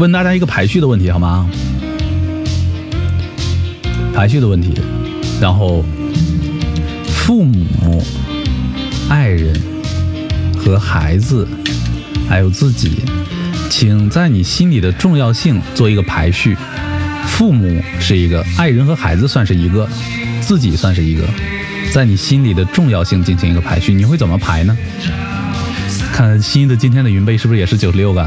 问大家一个排序的问题好吗？排序的问题，然后父母、爱人和孩子，还有自己，请在你心里的重要性做一个排序。父母是一个，爱人和孩子算是一个，自己算是一个，在你心里的重要性进行一个排序，你会怎么排呢？看新的今天的云贝是不是也是九十六个？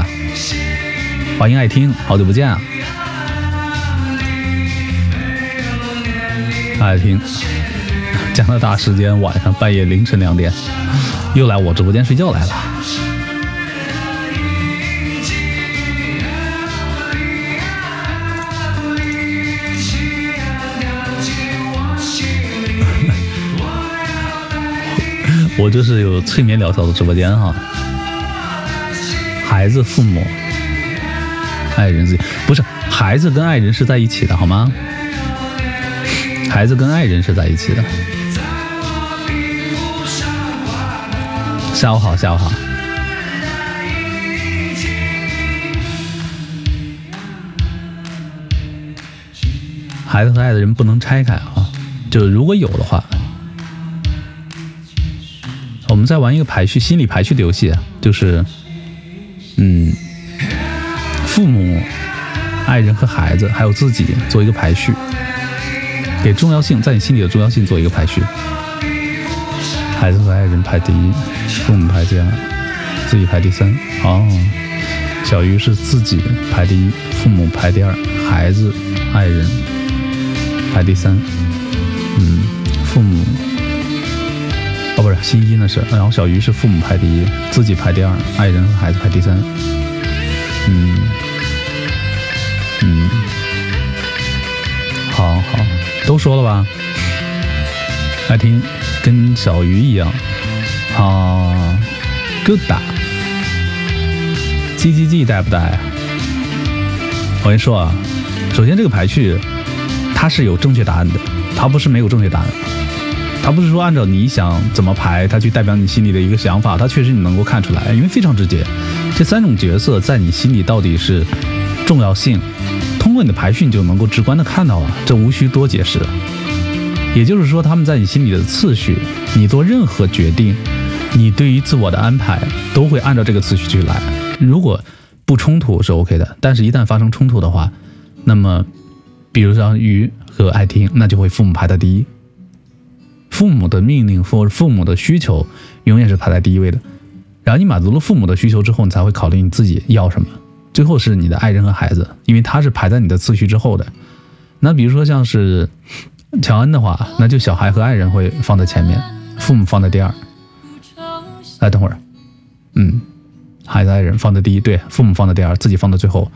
欢迎爱听，好久不见啊！爱听，加拿大时间晚上半夜凌晨两点，又来我直播间睡觉来了。我就是有催眠疗效的直播间哈，孩子、父母、爱人自己不是孩子跟爱人是在一起的好吗？孩子跟爱人是在一起的。下午好，下午好。孩子和爱的人不能拆开啊，就如果有的话。我们在玩一个排序、心理排序的游戏，就是，嗯，爱人和孩子，还有自己做一个排序，给重要性，在你心里的重要性做一个排序。孩子和爱人排第一，父母排第二，自己排第三。哦，小鱼是自己排第一，父母排第二，孩子、爱人排第三。嗯，父母。哦，不是新一呢是，然后小鱼是父母排第一，自己排第二，爱人和孩子排第三。嗯嗯，好好都说了吧？爱听跟小鱼一样。啊，good 打，G G G 带不带？我跟你说啊，首先这个排序它是有正确答案的，它不是没有正确答案。它不是说按照你想怎么排，它去代表你心里的一个想法，它确实你能够看出来，因为非常直接。这三种角色在你心里到底是重要性，通过你的排序就能够直观的看到了，这无需多解释。也就是说，他们在你心里的次序，你做任何决定，你对于自我的安排都会按照这个次序去来。如果不冲突是 OK 的，但是一旦发生冲突的话，那么比如像鱼和爱听，那就会父母排在第一。父母的命令或者父母的需求，永远是排在第一位的。然后你满足了父母的需求之后，你才会考虑你自己要什么。最后是你的爱人和孩子，因为他是排在你的次序之后的。那比如说像是乔恩的话，那就小孩和爱人会放在前面，父母放在第二。来，等会儿，嗯，孩子、爱人放在第一，对，父母放在第二，自己放在最后。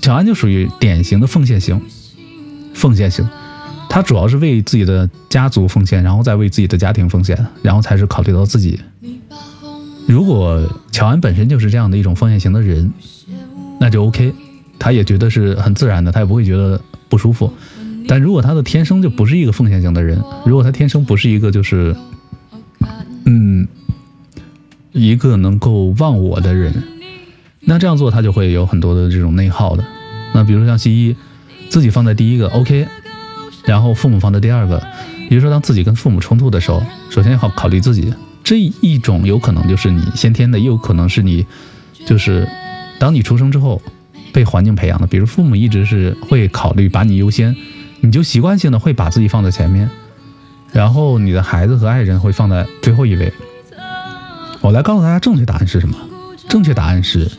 乔安就属于典型的奉献型，奉献型。他主要是为自己的家族奉献，然后再为自己的家庭奉献，然后才是考虑到自己。如果乔安本身就是这样的一种奉献型的人，那就 OK，他也觉得是很自然的，他也不会觉得不舒服。但如果他的天生就不是一个奉献型的人，如果他天生不是一个就是，嗯，一个能够忘我的人，那这样做他就会有很多的这种内耗的。那比如像西医，自己放在第一个 OK。然后父母放在第二个，也就是说，当自己跟父母冲突的时候，首先要考虑自己。这一种有可能就是你先天的，也有可能是你，就是当你出生之后被环境培养的。比如父母一直是会考虑把你优先，你就习惯性的会把自己放在前面，然后你的孩子和爱人会放在最后一位。我来告诉大家正确答案是什么？正确答案是，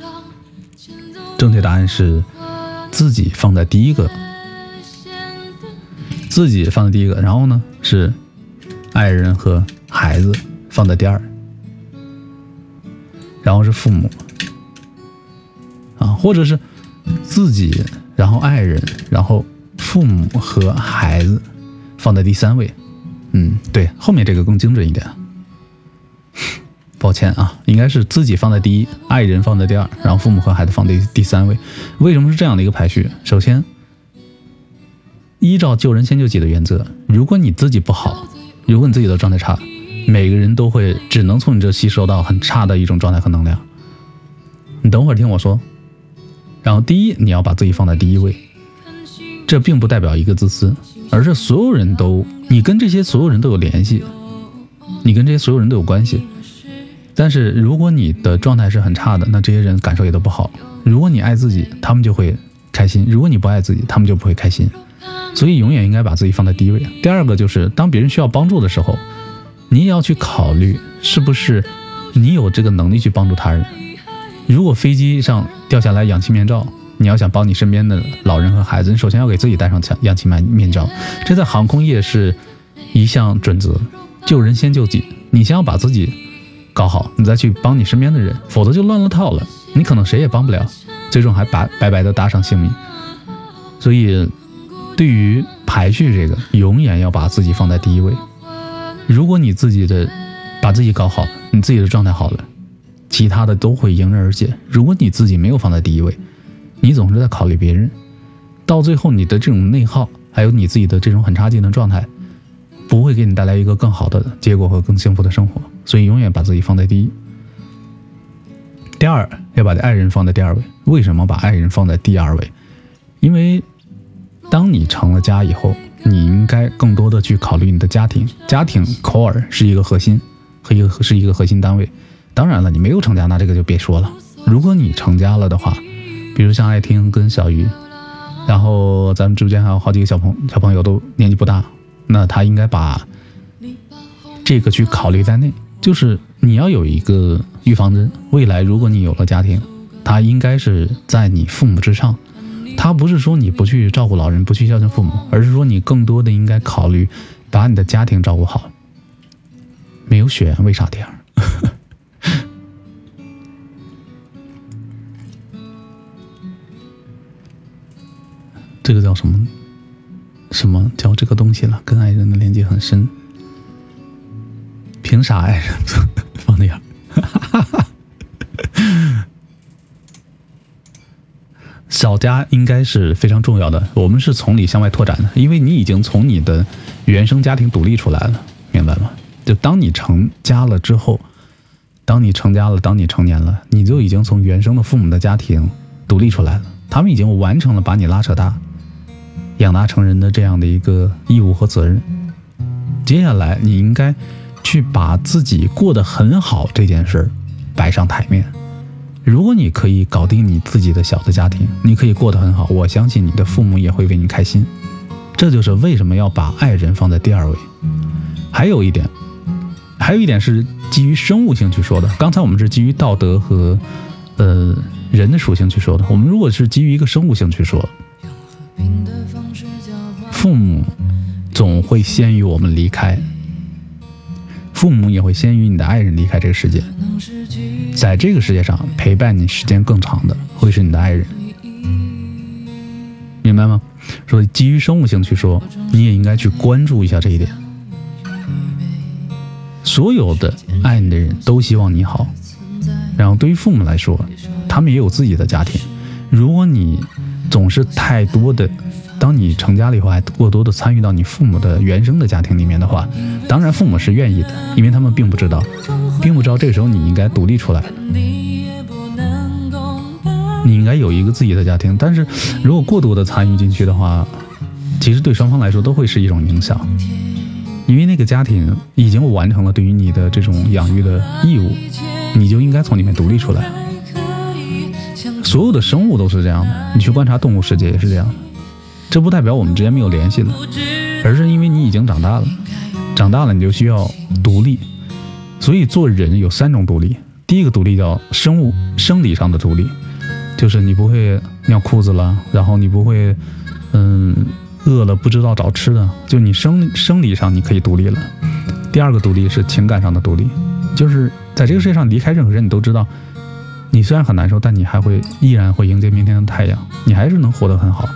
正确答案是自己放在第一个。自己放在第一个，然后呢是爱人和孩子放在第二，然后是父母啊，或者是自己，然后爱人，然后父母和孩子放在第三位。嗯，对，后面这个更精准一点。抱歉啊，应该是自己放在第一，爱人放在第二，然后父母和孩子放在第三位。为什么是这样的一个排序？首先。依照救人先救己的原则，如果你自己不好，如果你自己的状态差，每个人都会只能从你这吸收到很差的一种状态和能量。你等会儿听我说，然后第一，你要把自己放在第一位，这并不代表一个自私，而是所有人都你跟这些所有人都有联系，你跟这些所有人都有关系。但是如果你的状态是很差的，那这些人感受也都不好。如果你爱自己，他们就会开心；如果你不爱自己，他们就不会开心。所以永远应该把自己放在第一位。第二个就是当别人需要帮助的时候，你也要去考虑是不是你有这个能力去帮助他人。如果飞机上掉下来氧气面罩，你要想帮你身边的老人和孩子，你首先要给自己戴上氧氧气面面罩。这在航空业是一项准则，救人先救己。你先要把自己搞好，你再去帮你身边的人，否则就乱了套了。你可能谁也帮不了，最终还白白白的搭上性命。所以。对于排序这个，永远要把自己放在第一位。如果你自己的把自己搞好，你自己的状态好了，其他的都会迎刃而解。如果你自己没有放在第一位，你总是在考虑别人，到最后你的这种内耗，还有你自己的这种很差劲的状态，不会给你带来一个更好的结果和更幸福的生活。所以永远把自己放在第一。第二，要把爱人放在第二位。为什么把爱人放在第二位？因为。当你成了家以后，你应该更多的去考虑你的家庭。家庭 core 是一个核心和一个是一个核心单位。当然了，你没有成家，那这个就别说了。如果你成家了的话，比如像爱听跟小鱼，然后咱们直播间还有好几个小朋小朋友都年纪不大，那他应该把这个去考虑在内。就是你要有一个预防针，未来如果你有了家庭，他应该是在你父母之上。他不是说你不去照顾老人，不去孝敬父母，而是说你更多的应该考虑把你的家庭照顾好。没有血缘为啥这样？这个叫什么？什么叫这个东西了？跟爱人的连接很深，凭啥爱人小家应该是非常重要的，我们是从里向外拓展的，因为你已经从你的原生家庭独立出来了，明白吗？就当你成家了之后，当你成家了，当你成年了，你就已经从原生的父母的家庭独立出来了，他们已经完成了把你拉扯大、养大成人的这样的一个义务和责任。接下来，你应该去把自己过得很好这件事儿摆上台面。如果你可以搞定你自己的小的家庭，你可以过得很好，我相信你的父母也会为你开心。这就是为什么要把爱人放在第二位。还有一点，还有一点是基于生物性去说的。刚才我们是基于道德和呃人的属性去说的。我们如果是基于一个生物性去说，父母总会先于我们离开。父母也会先于你的爱人离开这个世界，在这个世界上陪伴你时间更长的会是你的爱人，明白吗？所以基于生物性去说，你也应该去关注一下这一点。所有的爱你的人都希望你好，然后对于父母来说，他们也有自己的家庭。如果你总是太多的。当你成家了以后，还过多的参与到你父母的原生的家庭里面的话，当然父母是愿意的，因为他们并不知道，并不知道这个时候你应该独立出来，你应该有一个自己的家庭。但是如果过多的参与进去的话，其实对双方来说都会是一种影响，因为那个家庭已经完成了对于你的这种养育的义务，你就应该从里面独立出来。所有的生物都是这样的，你去观察动物世界也是这样。这不代表我们之间没有联系了，而是因为你已经长大了，长大了你就需要独立。所以做人有三种独立，第一个独立叫生物生理上的独立，就是你不会尿裤子了，然后你不会，嗯，饿了不知道找吃的，就你生生理上你可以独立了。第二个独立是情感上的独立，就是在这个世界上离开任何人，你都知道，你虽然很难受，但你还会依然会迎接明天的太阳，你还是能活得很好。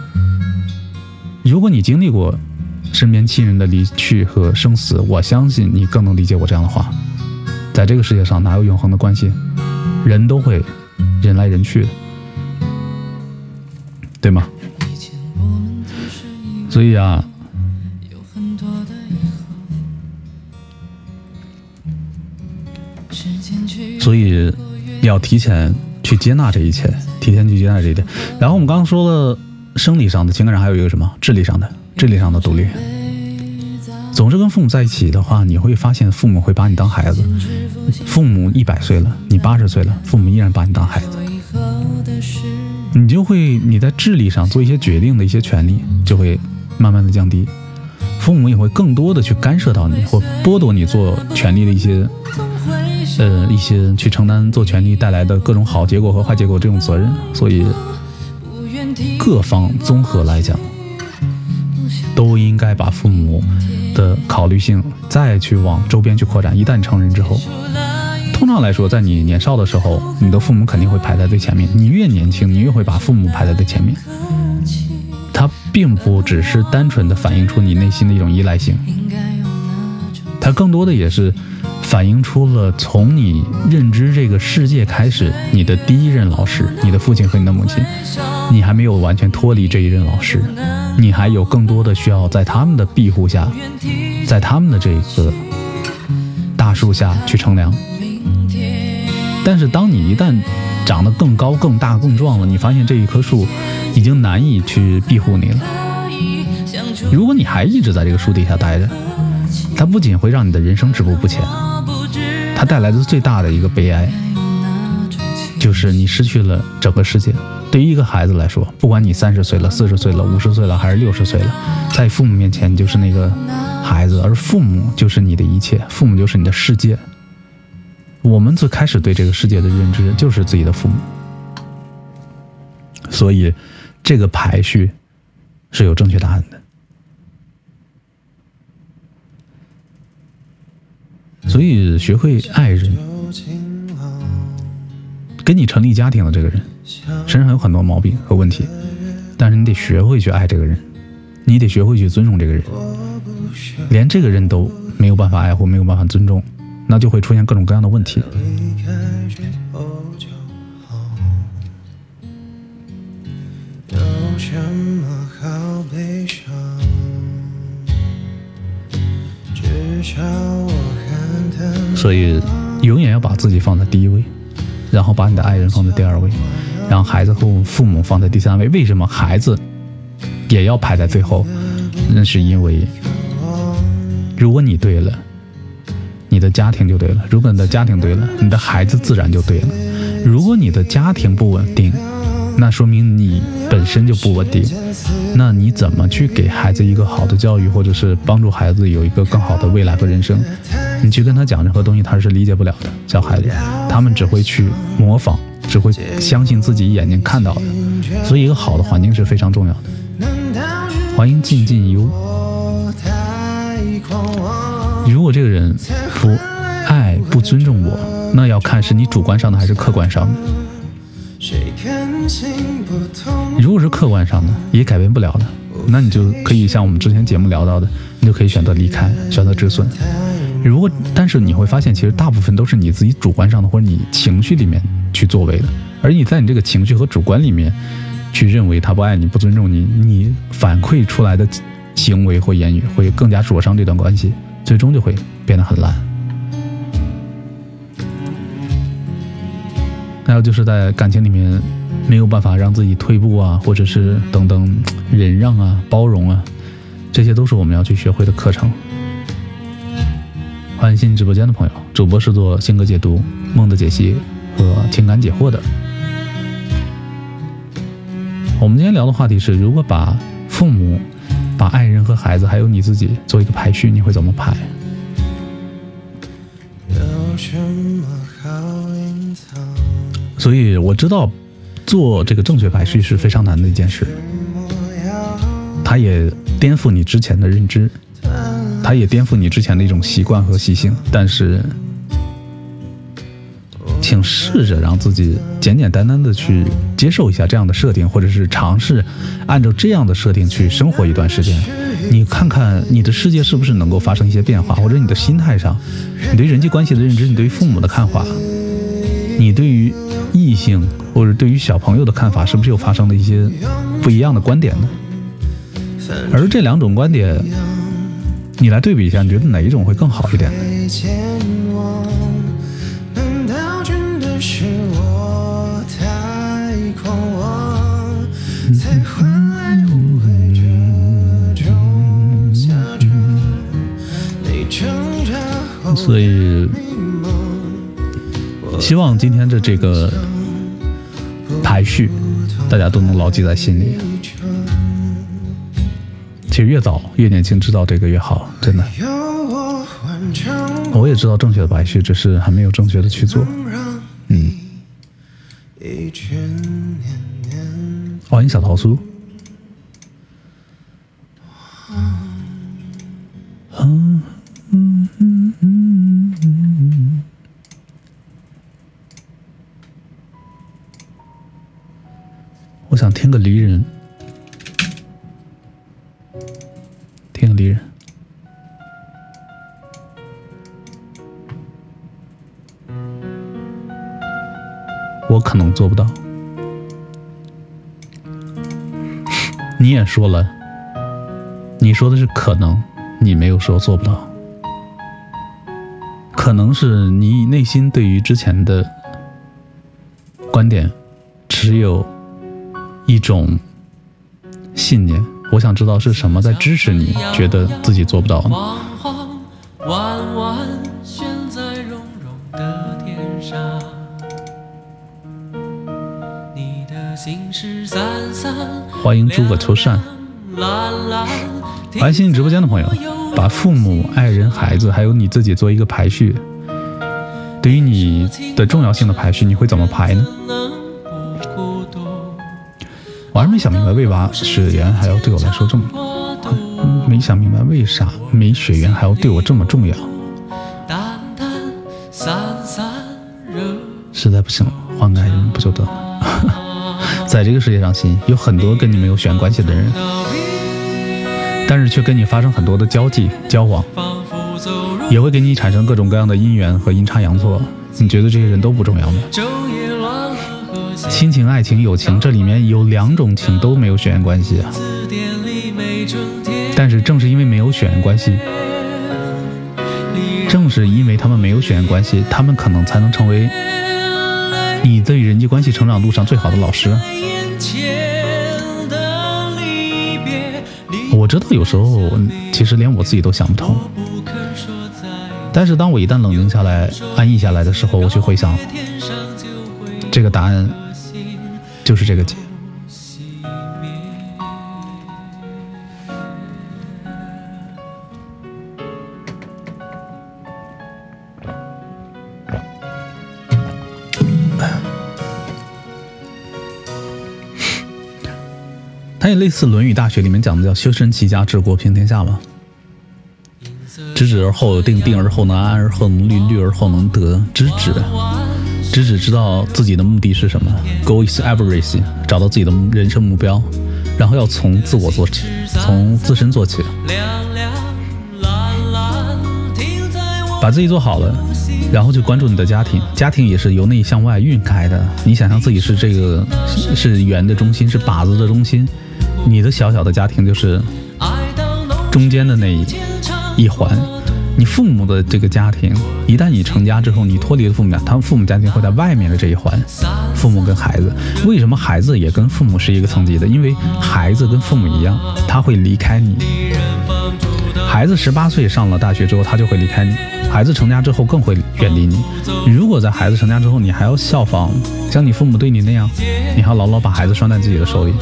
如果你经历过身边亲人的离去和生死，我相信你更能理解我这样的话。在这个世界上，哪有永恒的关系？人都会人来人去的，对吗？所以啊，所以要提前去接纳这一切，提前去接纳这一点。然后我们刚刚说了生理上的，情感上还有一个什么？智力上的，智力上的独立。总是跟父母在一起的话，你会发现父母会把你当孩子。父母一百岁了，你八十岁了，父母依然把你当孩子。你就会你在智力上做一些决定的一些权利就会慢慢的降低，父母也会更多的去干涉到你，或剥夺你做权利的一些，呃一些去承担做权利带来的各种好结果和坏结果这种责任。所以各方综合来讲，都应该把父母的考虑性再去往周边去扩展。一旦成人之后。通常来说，在你年少的时候，你的父母肯定会排在最前面。你越年轻，你越会把父母排在最前面。它并不只是单纯的反映出你内心的一种依赖性，它更多的也是反映出了从你认知这个世界开始，你的第一任老师，你的父亲和你的母亲，你还没有完全脱离这一任老师，你还有更多的需要在他们的庇护下，在他们的这个大树下去乘凉。但是，当你一旦长得更高、更大、更壮了，你发现这一棵树已经难以去庇护你了。如果你还一直在这个树底下待着，它不仅会让你的人生止步不前，它带来的最大的一个悲哀，就是你失去了整个世界。对于一个孩子来说，不管你三十岁了、四十岁了、五十岁了，还是六十岁了，在父母面前就是那个孩子，而父母就是你的一切，父母就是你的世界。我们最开始对这个世界的认知就是自己的父母，所以这个排序是有正确答案的。所以学会爱人，跟你成立家庭的这个人身上有很多毛病和问题，但是你得学会去爱这个人，你得学会去尊重这个人，连这个人都没有办法爱护没有办法尊重。那就会出现各种各样的问题。至少我所以，永远要把自己放在第一位，然后把你的爱人放在第二位，然后孩子和父母放在第三位。为什么孩子也要排在最后？那是因为，如果你对了。你的家庭就对了，如果你的家庭对了，你的孩子自然就对了。如果你的家庭不稳定，那说明你本身就不稳定。那你怎么去给孩子一个好的教育，或者是帮助孩子有一个更好的未来和人生？你去跟他讲任何东西，他是理解不了的。小孩子，他们只会去模仿，只会相信自己眼睛看到的。所以，一个好的环境是非常重要的。欢迎静静优。如果这个人不爱、不尊重我，那要看是你主观上的还是客观上的。如果是客观上的，也改变不了的，那你就可以像我们之前节目聊到的，你就可以选择离开，选择止损。如果但是你会发现，其实大部分都是你自己主观上的，或者你情绪里面去作为的，而你在你这个情绪和主观里面去认为他不爱你、不尊重你，你反馈出来的行为或言语会更加灼伤这段关系。最终就会变得很烂。还有就是在感情里面没有办法让自己退步啊，或者是等等忍让啊、包容啊，这些都是我们要去学会的课程。欢迎新直播间的朋友，主播是做性格解读、梦的解析和情感解惑的。我们今天聊的话题是：如果把父母。把爱人和孩子，还有你自己做一个排序，你会怎么排？所以我知道，做这个正确排序是非常难的一件事，它也颠覆你之前的认知，它也颠覆你之前的一种习惯和习性，但是。请试着让自己简简单单的去接受一下这样的设定，或者是尝试按照这样的设定去生活一段时间。你看看你的世界是不是能够发生一些变化，或者你的心态上，你对人际关系的认知，你对于父母的看法，你对于异性或者对于小朋友的看法，是不是有发生了一些不一样的观点呢？而这两种观点，你来对比一下，你觉得哪一种会更好一点呢？所以，希望今天的这个排序，大家都能牢记在心里。其实越早越年轻知道这个越好，真的。我也知道正确的排序，只是还没有正确的去做。嗯。欢迎小桃酥。我可能做不到。你也说了，你说的是可能，你没有说做不到。可能是你内心对于之前的观点持有。一种信念，我想知道是什么在支持你，觉得自己做不到？欢迎诸葛秋善，欢迎新进直播间的朋友，把父母、爱人、孩子，还有你自己做一个排序。对于你的重要性的排序，你会怎么排呢？我还是没想明白，为啥血缘还要对我来说这么……没想明白为啥没血缘还要对我这么重要。实在不行，换个爱人不就得了？在这个世界上，心有很多跟你没有血缘关系的人，但是却跟你发生很多的交际交往，也会给你产生各种各样的姻缘和阴差阳错。你觉得这些人都不重要吗？亲情、爱情、友情，这里面有两种情都没有血缘关系啊。但是正是因为没有血缘关系，正是因为他们没有血缘关系，他们可能才能成为你对人际关系成长路上最好的老师。我知道有时候其实连我自己都想不通，但是当我一旦冷静下来、安逸下来的时候，我去回想这个答案。就是这个节。那类似《论语》《大学》里面讲的，叫“修身齐家治国平天下”嘛。知止而后定，定而后能安，安而后能虑，虑而后能得。知止。知止知道自己的目的是什么，Go is everything，找到自己的人生目标，然后要从自我做起，从自身做起，把自己做好了，然后就关注你的家庭，家庭也是由内向外运开的。你想象自己是这个是圆的中心，是靶子的中心，你的小小的家庭就是中间的那一一环。你父母的这个家庭，一旦你成家之后，你脱离了父母家，他们父母家庭会在外面的这一环。父母跟孩子，为什么孩子也跟父母是一个层级的？因为孩子跟父母一样，他会离开你。孩子十八岁上了大学之后，他就会离开你。孩子成家之后更会远离你。如果在孩子成家之后，你还要效仿像你父母对你那样，你还要牢牢把孩子拴在自己的手里，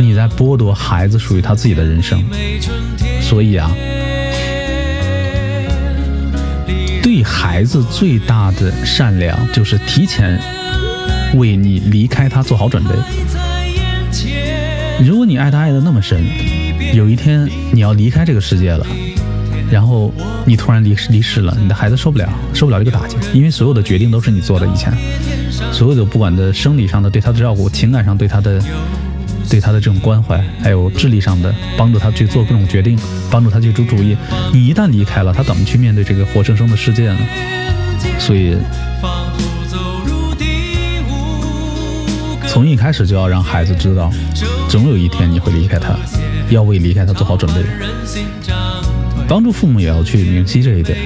你在剥夺孩子属于他自己的人生。所以啊，对孩子最大的善良就是提前为你离开他做好准备。如果你爱他爱的那么深，有一天你要离开这个世界了，然后你突然离离世了，你的孩子受不了，受不了这个打击，因为所有的决定都是你做的，以前所有的不管的生理上的对他的照顾，情感上对他的。对他的这种关怀，还有智力上的帮助他去做各种决定，帮助他去出主意。你一旦离开了，他怎么去面对这个活生生的世界呢？所以，从一开始就要让孩子知道，总有一天你会离开他，要为离开他做好准备。帮助父母也要去明晰这一点。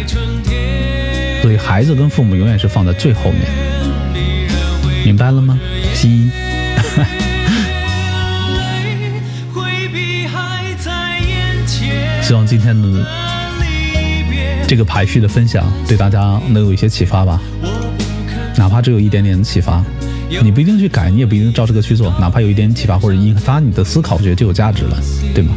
所以，孩子跟父母永远是放在最后面，明白了吗？一。希望今天的这个排序的分享对大家能有一些启发吧，哪怕只有一点点的启发，你不一定去改，你也不一定照这个去做，哪怕有一点启发或者引发你的思考，我觉得就有价值了，对吗？